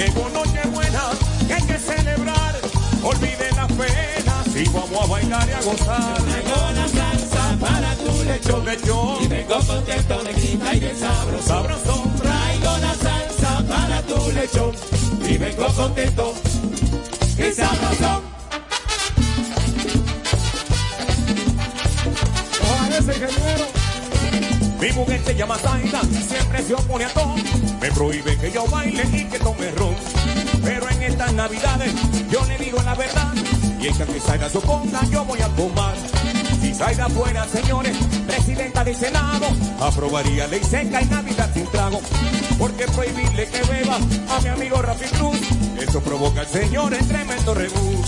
Llegó Nochebuena y hay que celebrar. Olviden las penas y vamos a bailar y a gozar. Traigo una salsa para tu lechón. Lechón. Y vengo contento de gritar y de sabroso. Sabroso. Traigo la salsa para tu lechón. Y vengo contento y sabroso. Ojalá ese ingeniero. Mi mujer se llama Zaida, siempre se opone a todo. Me prohíbe que yo baile y que tome ron. Pero en estas navidades yo le digo la verdad. Y ella que Zaida se oponga, yo voy a tomar. Si Zaida fuera, señores, presidenta del Senado, aprobaría ley seca y Navidad sin trago. Porque prohibirle que beba a mi amigo Rafi Cruz, eso provoca, señores, tremendo rebú.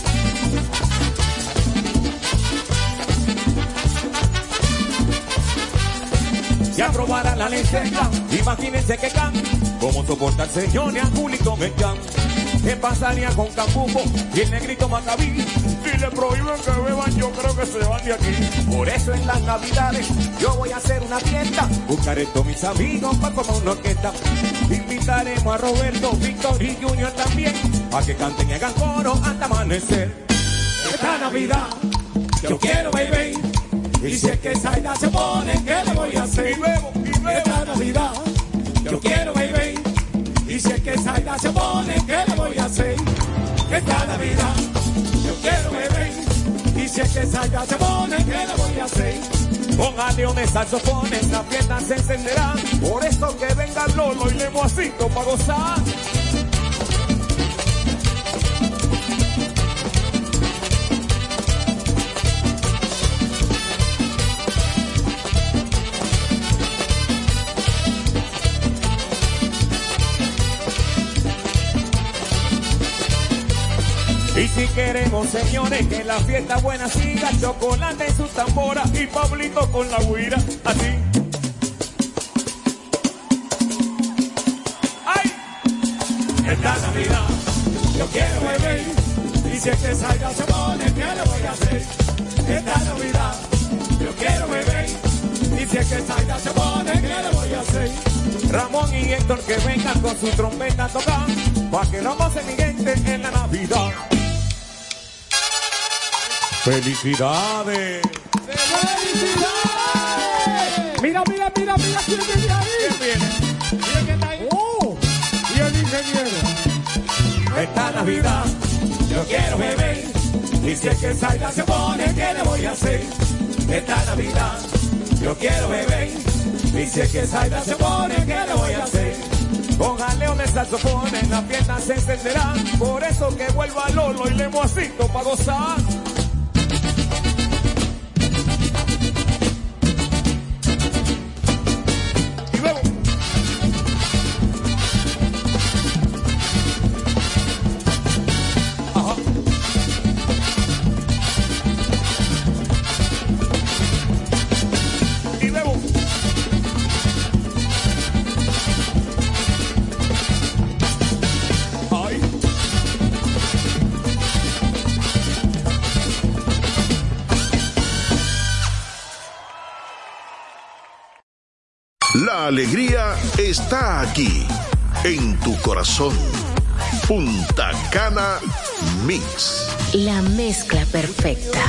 Si aprobara la ley seca, imagínense que can, cómo soporta el señor y a Julito Mecán. ¿Qué pasaría con Cambuco y el negrito Macabí? Si le prohíben que beban, yo creo que se van de aquí. Por eso en las navidades yo voy a hacer una fiesta. Buscaré todos mis amigos para comer una orquesta. Invitaremos a Roberto, Víctor y Junior también, a que canten y hagan coro hasta amanecer. Esta Navidad yo quiero beber. Y si es que Zaida se pone, ¿qué le voy a hacer? Y bebo, y bebo. Esta Navidad yo quiero beber. Y si es que Zaida se pone, ¿qué le voy a hacer? Esta Navidad yo quiero beber. Y si es que Zaida se pone, ¿qué le voy a hacer? Con aleones, saxofones, la fiesta se encenderá. Por eso que venga Lolo y Lemoacito para gozar. Y si queremos, señores, que la fiesta buena siga, chocolate en su tambora y Pablito con la guira, así. ¡Ay! Esta Navidad yo quiero beber. Y si es que Zaida se pone, ¿qué le voy a hacer? Esta Navidad yo quiero beber. Y si es que Zaida se pone, ¿qué le voy a hacer? Ramón y Héctor que vengan con su trompeta a tocar, pa' que no pase mi gente en la Navidad. ¡Felicidades! Mira, mira, mira, mira quién viene ahí. ¿Quién viene? Mira que está ahí. Oh, y el ingeniero. Esta Navidad Yo quiero beber. Y si es que Zaida se pone, ¿qué le voy a hacer? Esta Navidad yo quiero beber. Y si es que Zaida se pone, ¿qué le voy a hacer? con aleones, saxofones, la fiesta se encenderá. Por eso que vuelva Lolo y Lemoacito pa' gozar. La alegría está aquí, en tu corazón. Punta Cana Mix. La mezcla perfecta.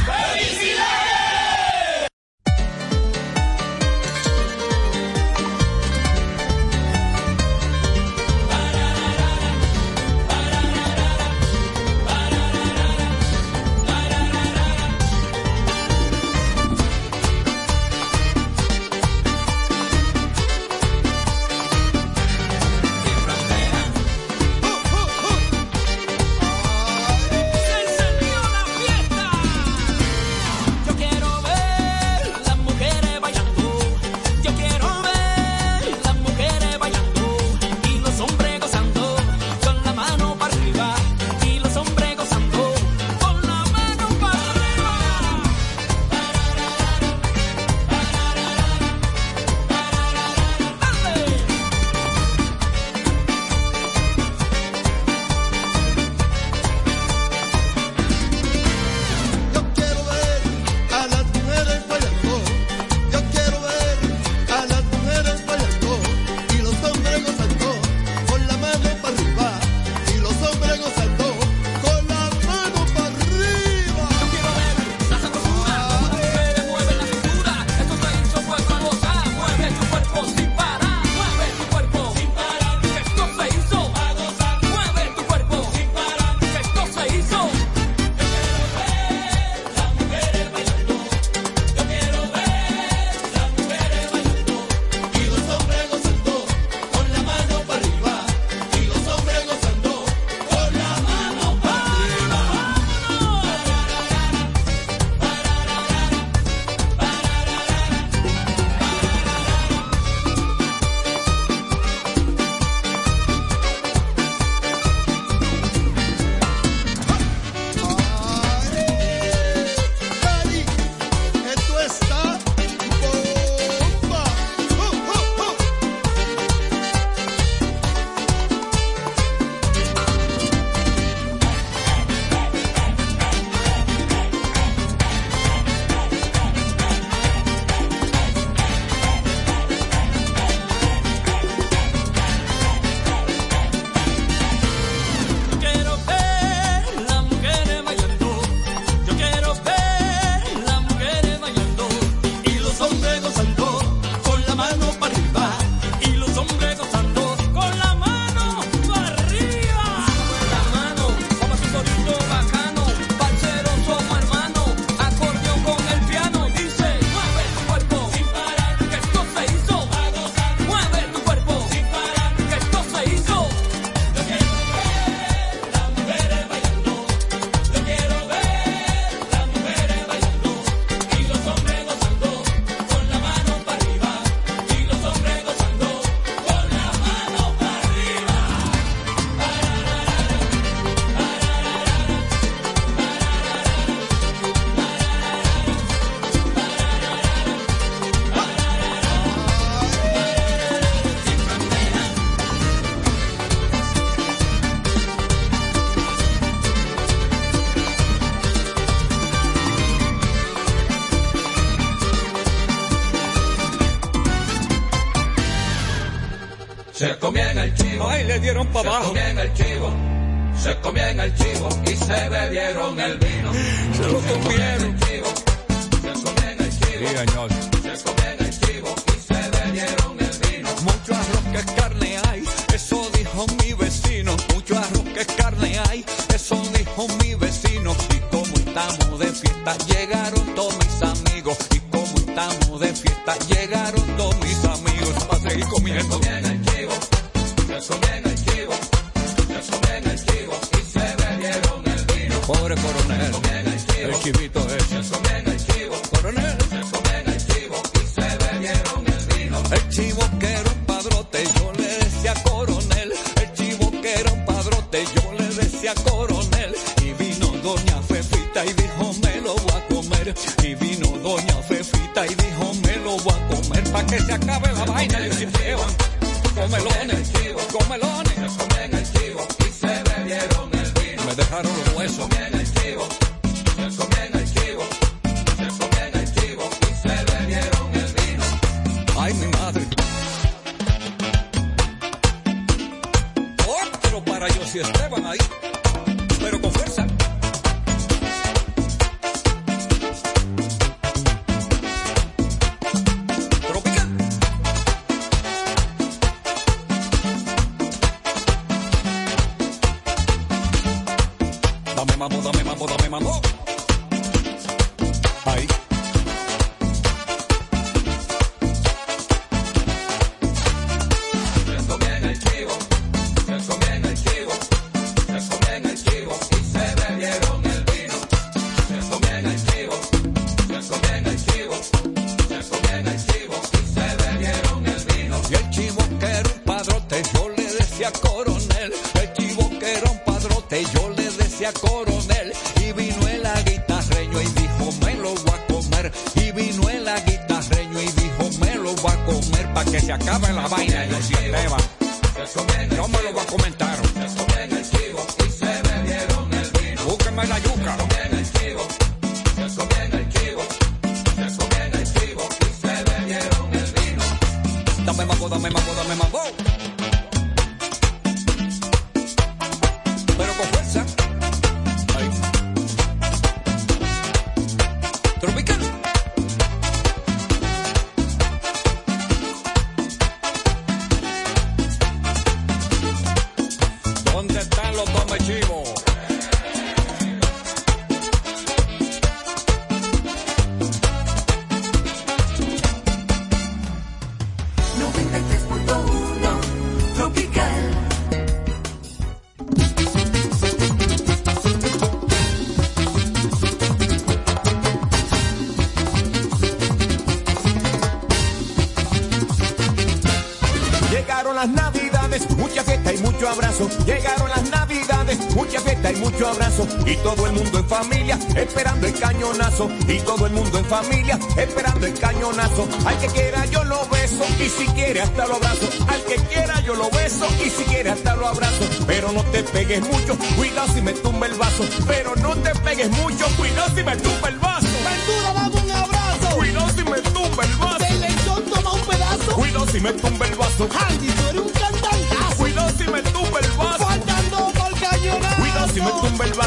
Al que quiera yo lo beso y si quiere hasta lo abrazo. Al que quiera yo lo beso y si quiere hasta lo abrazo. Pero no te pegues mucho, cuidado si me tumba el vaso. Pero no te pegues mucho, cuidado si me tumba el vaso. Ventura, dame un abrazo. Cuidado si me tumba el vaso. Del lechón toma un pedazo. Cuidado si me tumba el vaso.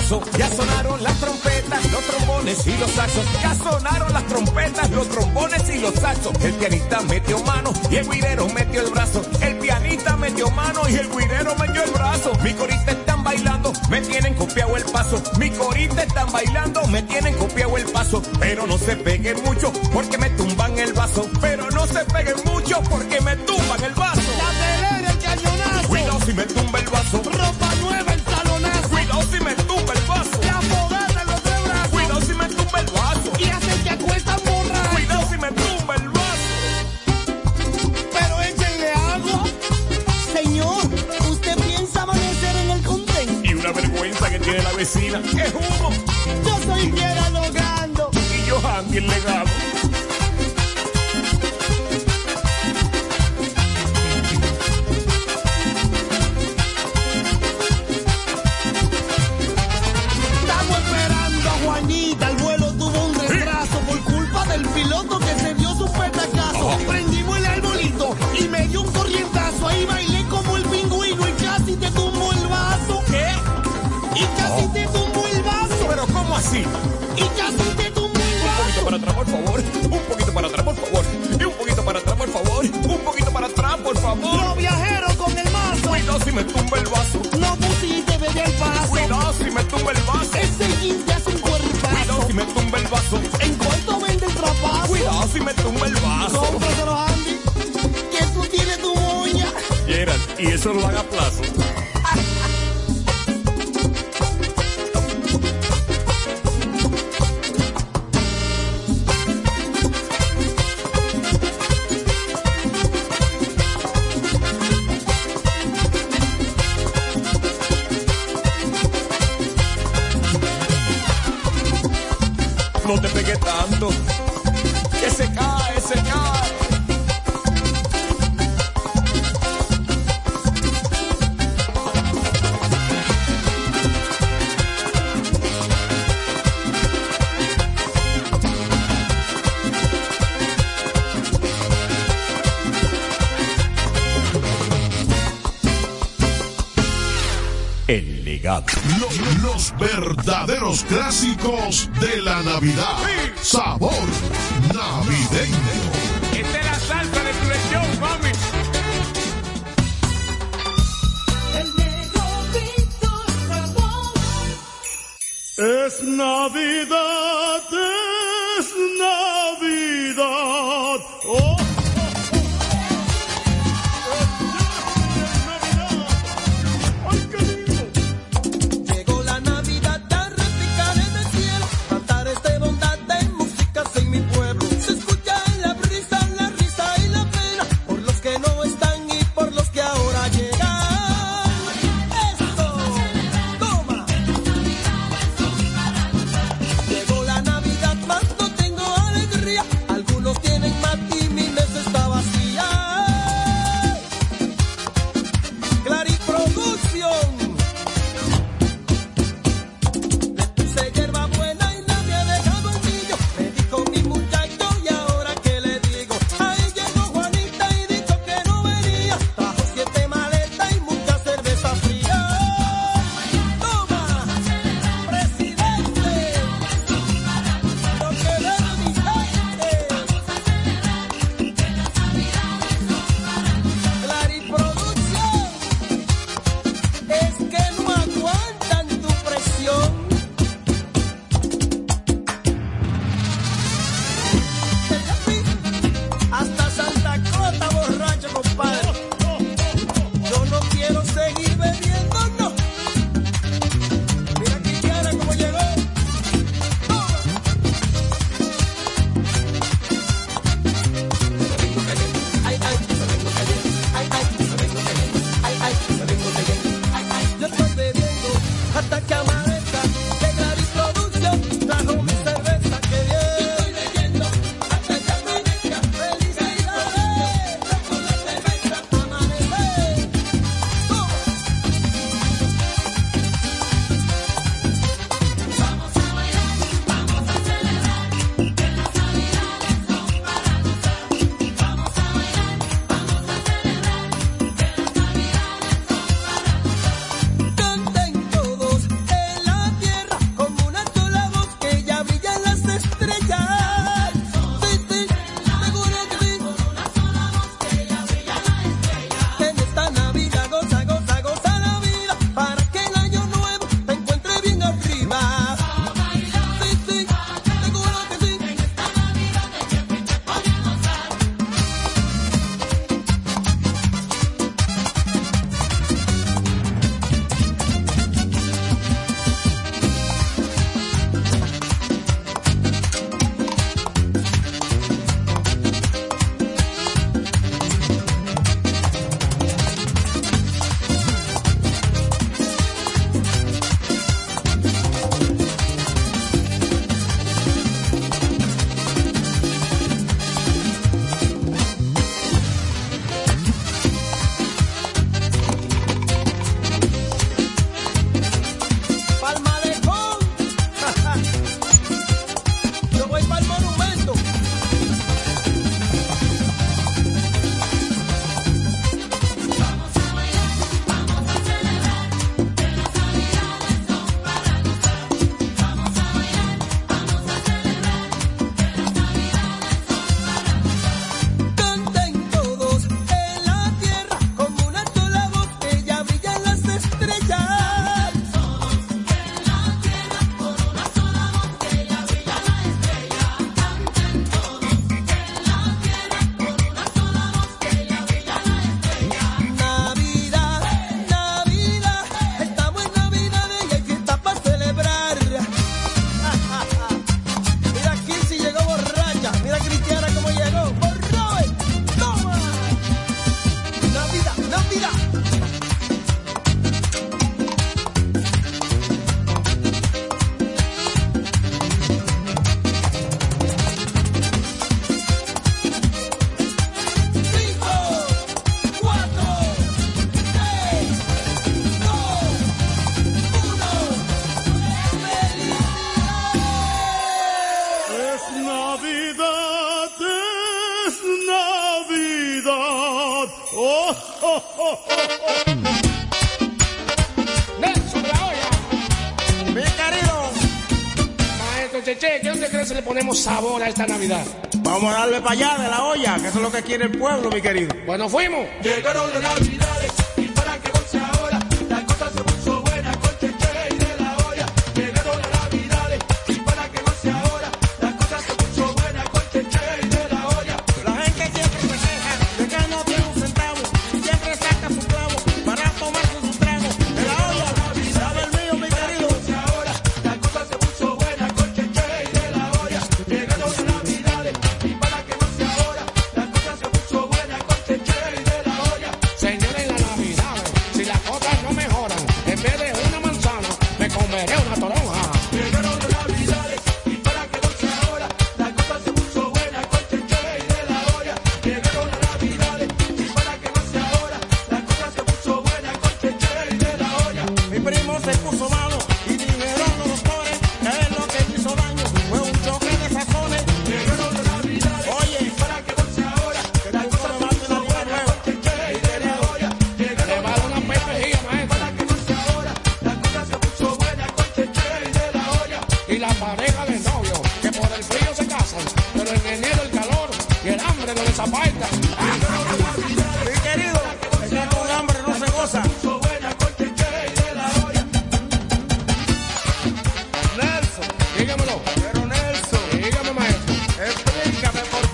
Ya sonaron las trompetas, los trombones y los saxos. Ya sonaron las trompetas, los trombones y los saxos. El pianista metió mano y el guirero metió el brazo. El pianista metió mano y el guirero metió el brazo. Mi corista están bailando, me tienen copiado el paso. Mi corista están bailando, me tienen copiado el paso. Pero no se peguen mucho porque me tumban el vaso. Pero no se peguen mucho porque esquina. ¡Qué humo! Yo soy fiel logrando. Y yo también legado. solo haga plaza. los verdaderos clásicos de la Navidad. Sabor navideño. Esta es la salsa de tu lección, mami. Es Navidad. esta Navidad. Vamos a darle para allá de la olla, que eso es lo que quiere el pueblo, mi querido. Bueno, fuimos. Llegaron de Navidad.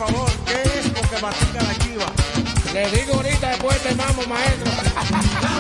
favor, ¿qué es lo que mastica la chiva? Le digo ahorita después te este mamo, maestro.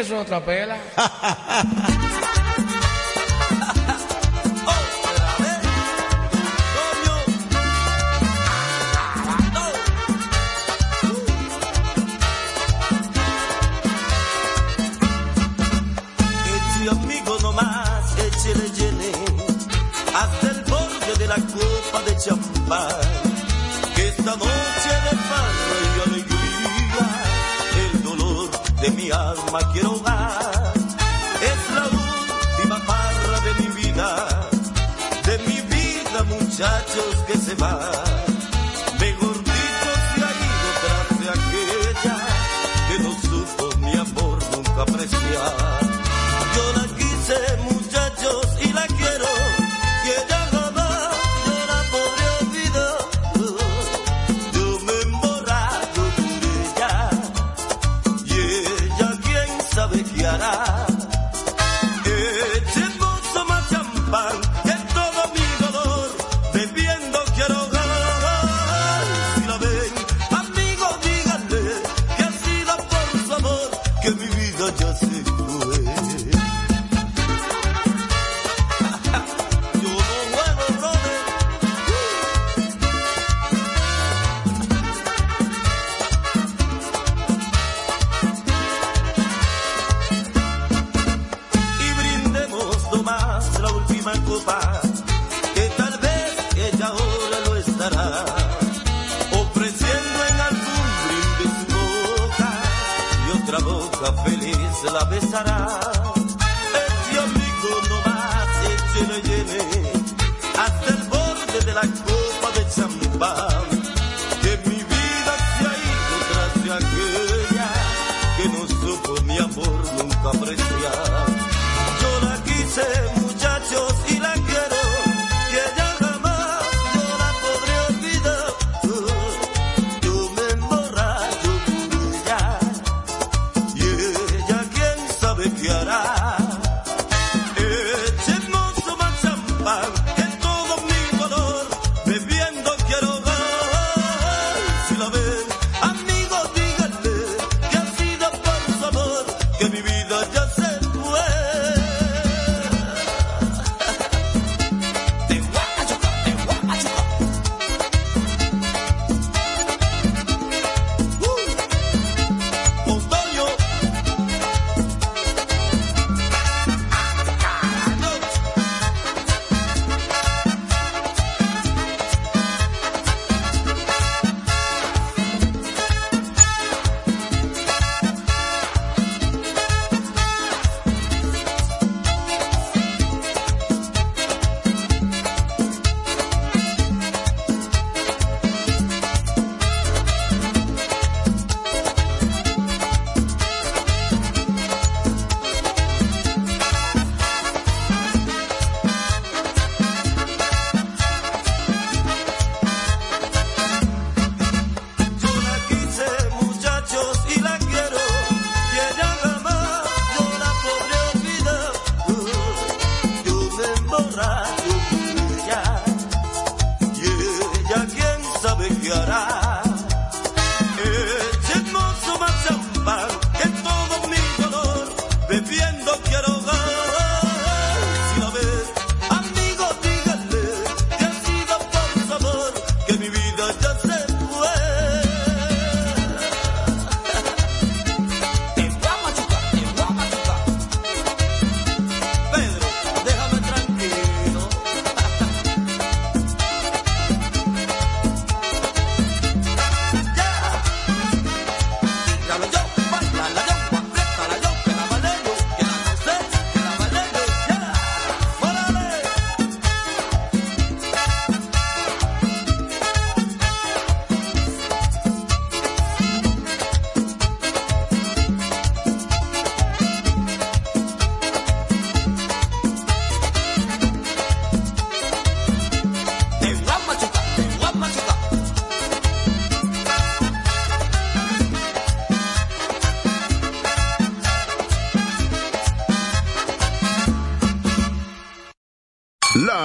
eso es otra pela.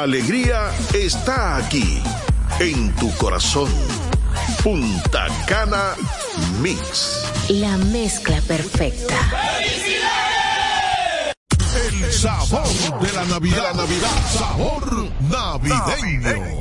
alegría está aquí, en tu corazón. Punta Cana Mix. La mezcla perfecta. ¡Felicidades! El sabor de la Navidad, sabor navideño.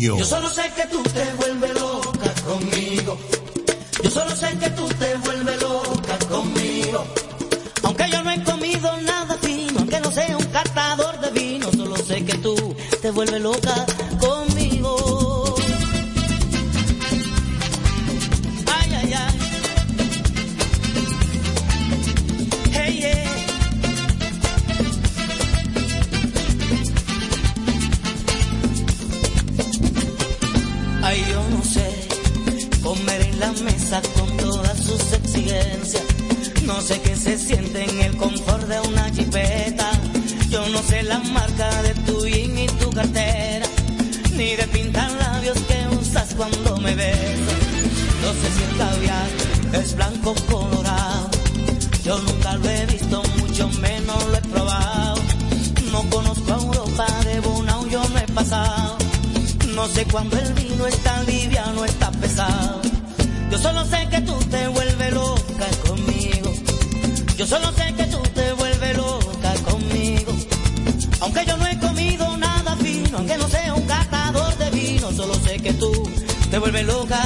Yo solo sé que tú te vuelves loca conmigo. Yo solo sé que tú te vuelves loca conmigo. Aunque yo no he comido nada fino, aunque no sea un catador de vino, solo sé que tú te vuelves loca con todas sus exigencias. No sé qué se siente en el confort de una chipeta. Yo no sé la marca de tu jean y tu cartera. Ni de pintar labios que usas cuando me besas. No sé si el caviar es blanco colorado. Yo nunca lo he visto, mucho menos lo he probado. No conozco a Europa, de Bonao yo no he pasado. No sé cuándo el vino solo sé que tú te vuelves loca conmigo. Yo solo sé que tú te vuelves loca conmigo. Aunque yo no he comido nada fino, aunque no sea un catador de vino, solo sé que tú te vuelves loca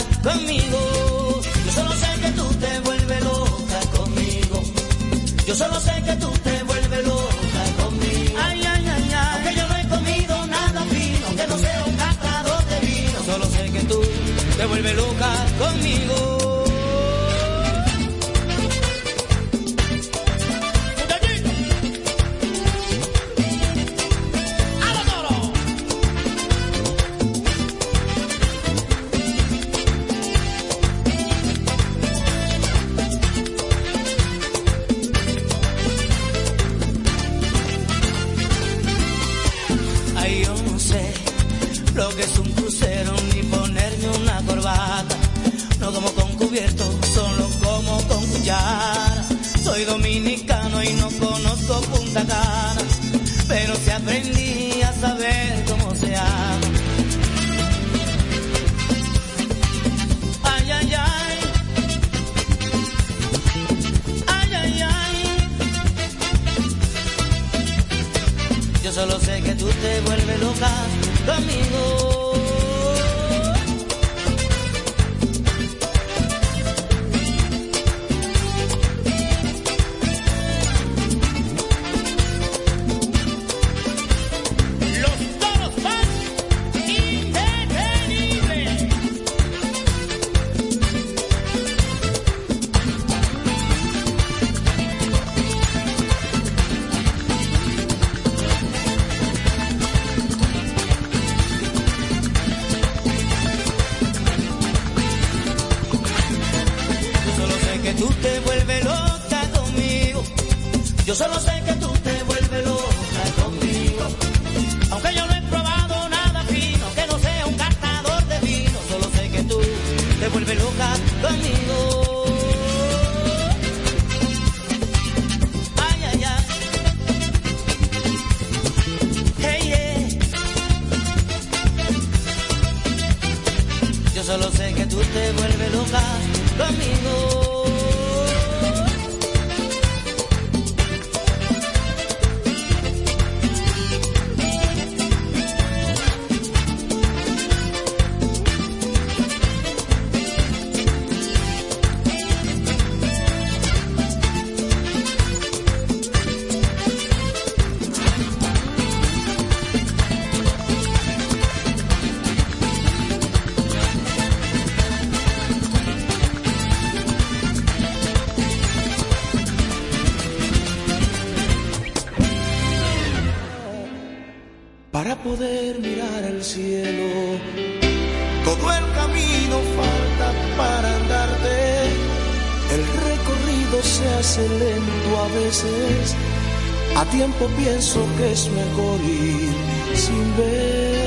Pero sí aprendí a saber cómo se ama. Ay, ay, ay. Ay, ay, ay. Yo solo sé que tú te vuelves loca conmigo. Para poder mirar al cielo. Todo el camino falta para andarte. El recorrido se hace lento a veces. A tiempo pienso que es mejor ir sin ver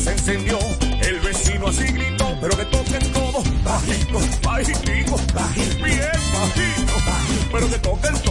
se encendió. El vecino así gritó, pero que toquen todo. Bajito, bajitico, bajito, bien bajito, bajito, pero que toquen todo.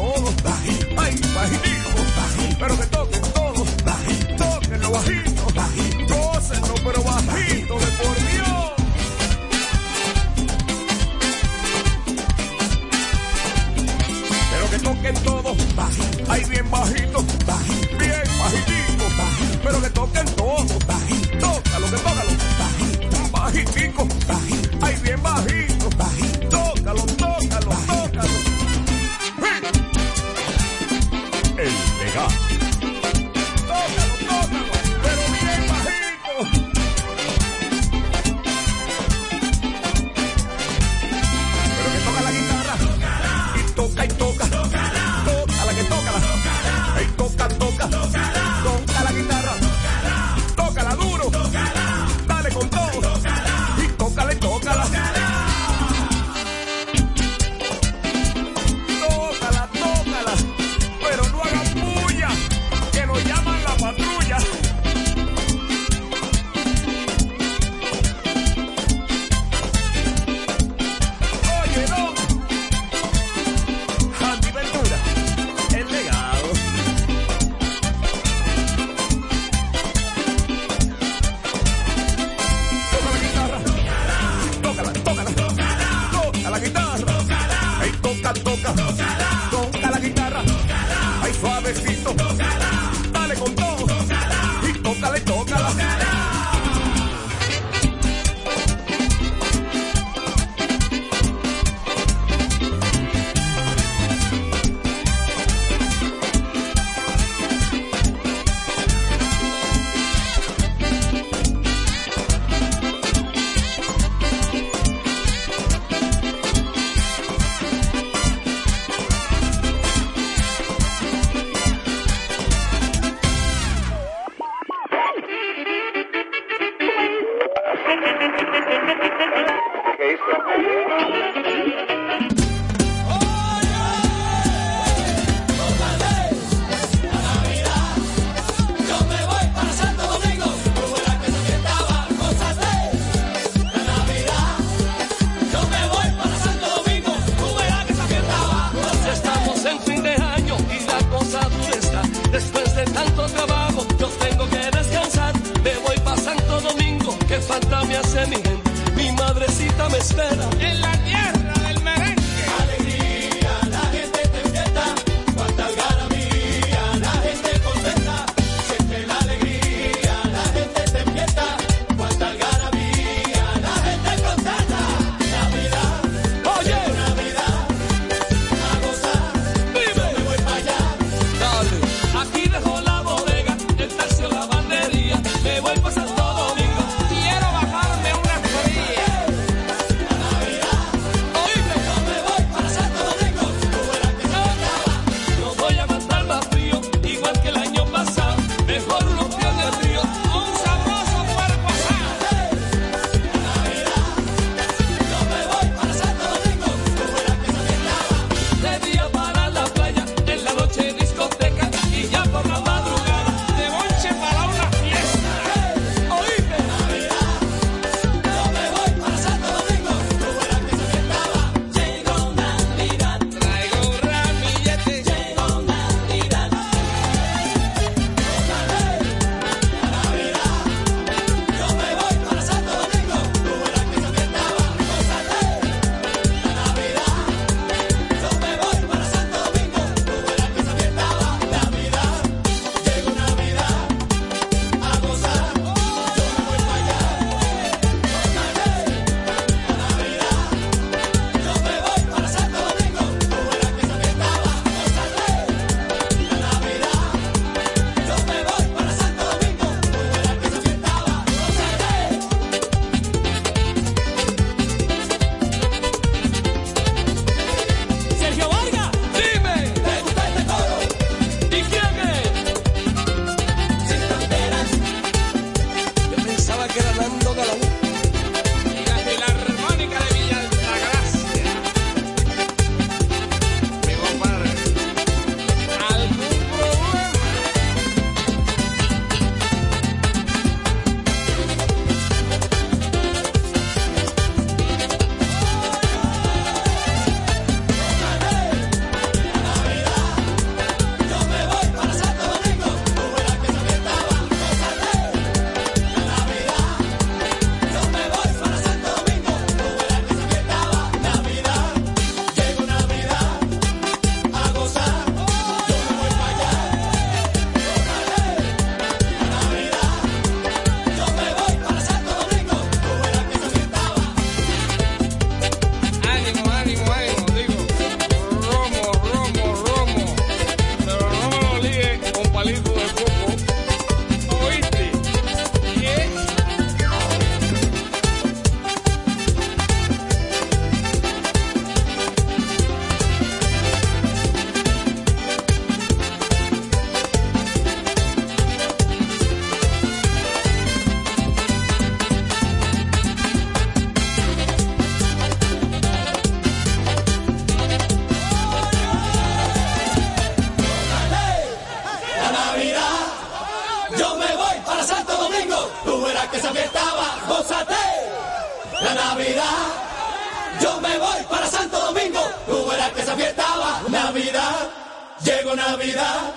Navidad,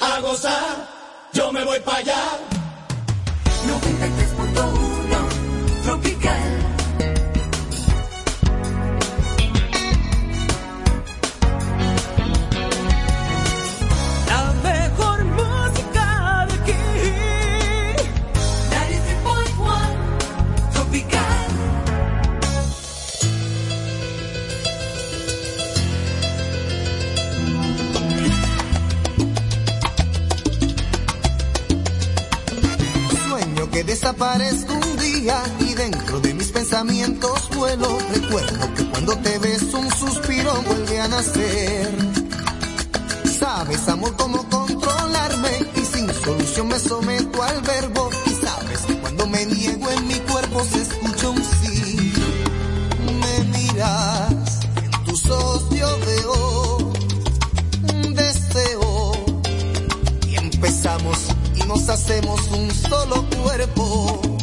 a gozar, yo me voy para allá. desaparezco un día y dentro de mis pensamientos vuelo. Recuerdo que cuando te ves un suspiro vuelve a nacer. Sabes, amor, cómo controlarme y sin solución me someto al verbo. Y sabes que cuando me niego en mi cuerpo se escucha un nos hacemos un solo cuerpo.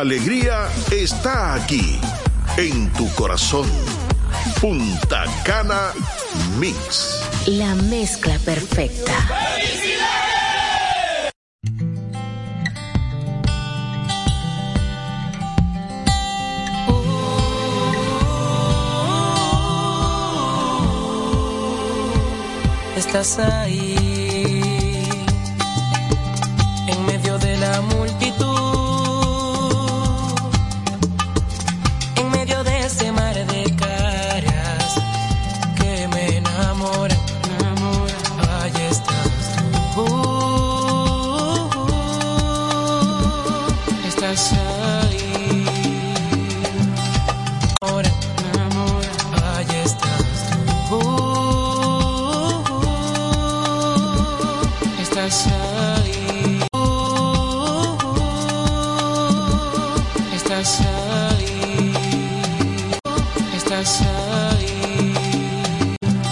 Alegría está aquí, en tu corazón. Punta Cana Mix. La mezcla perfecta. Estás ahí